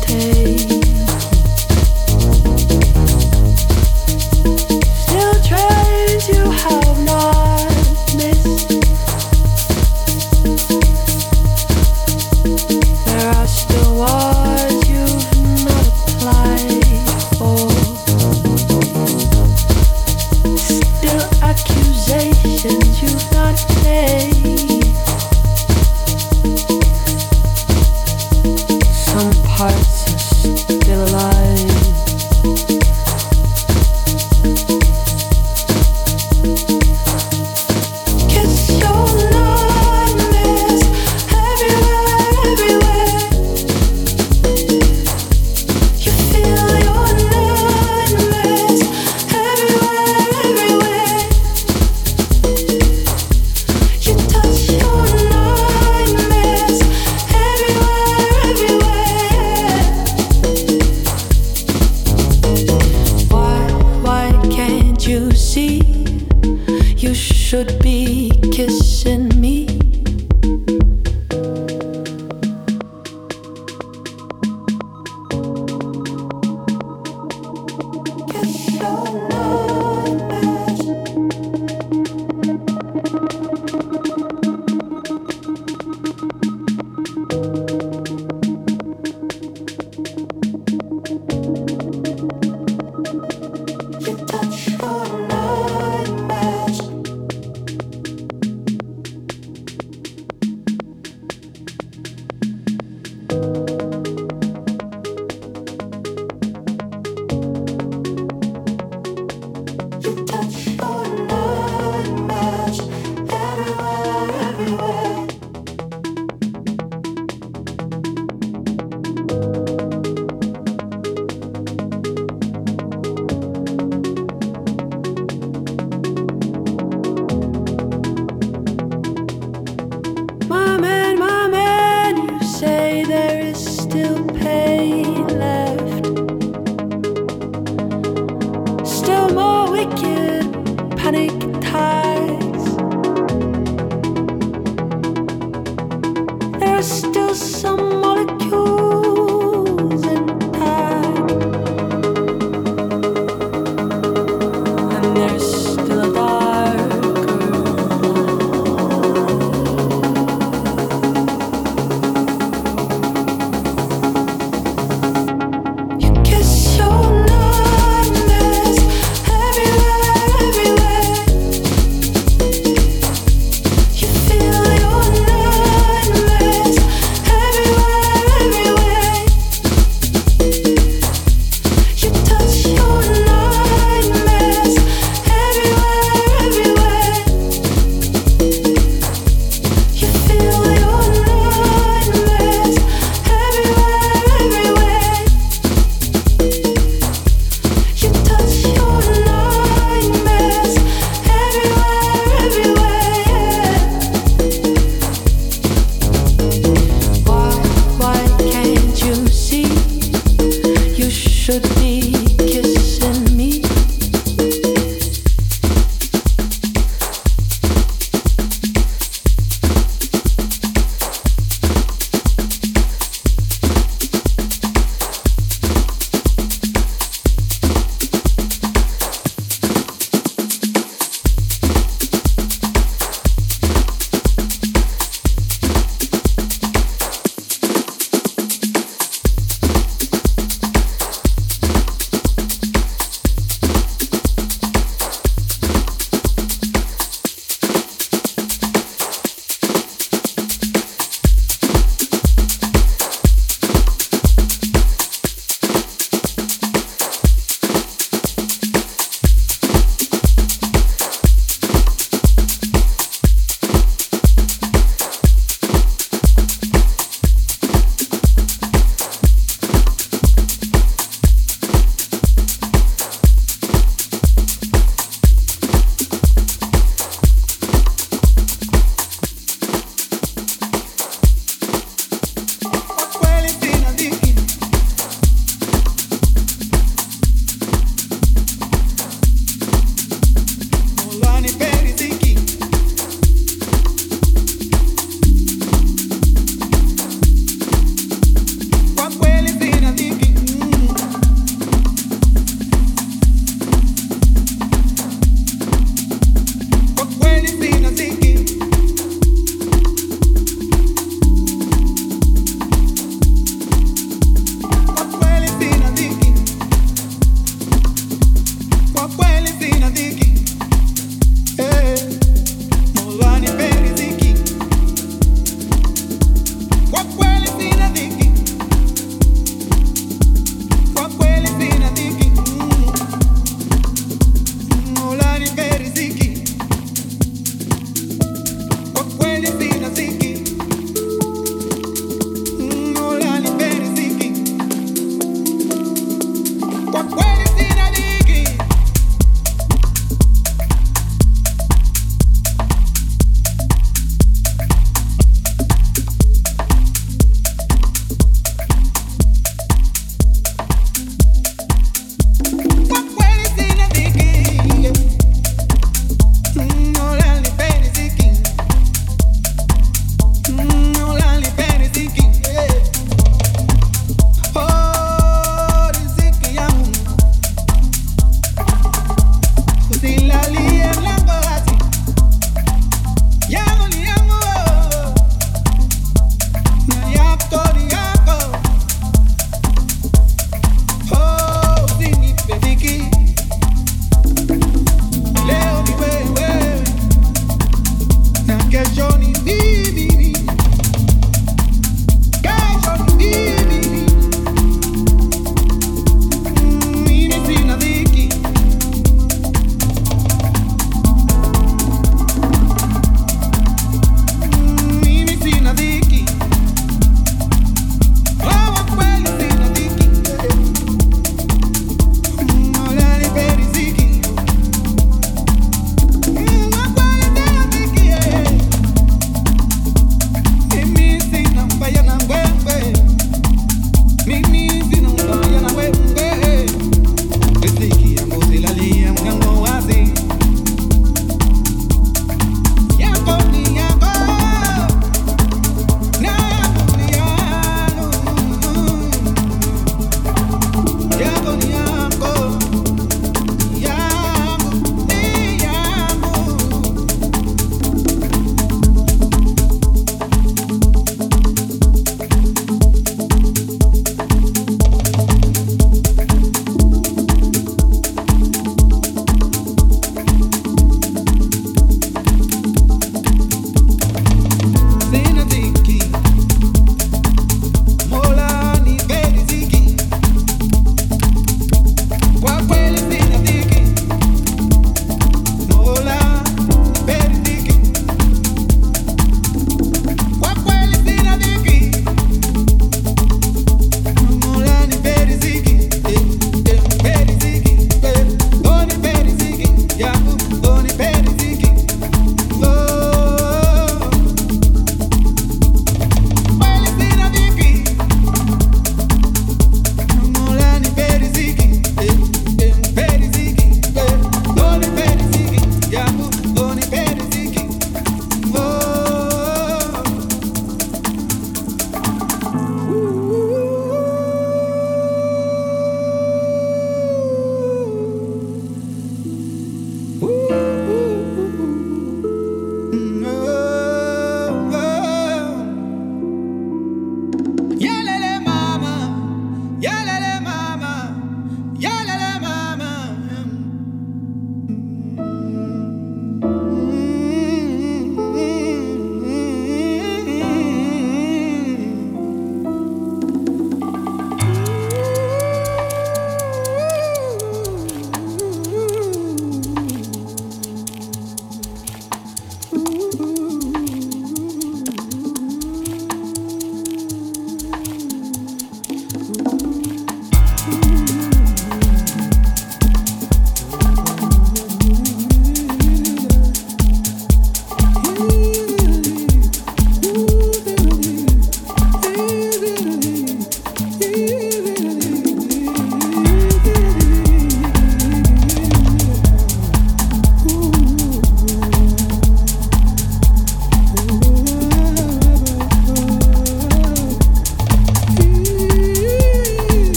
take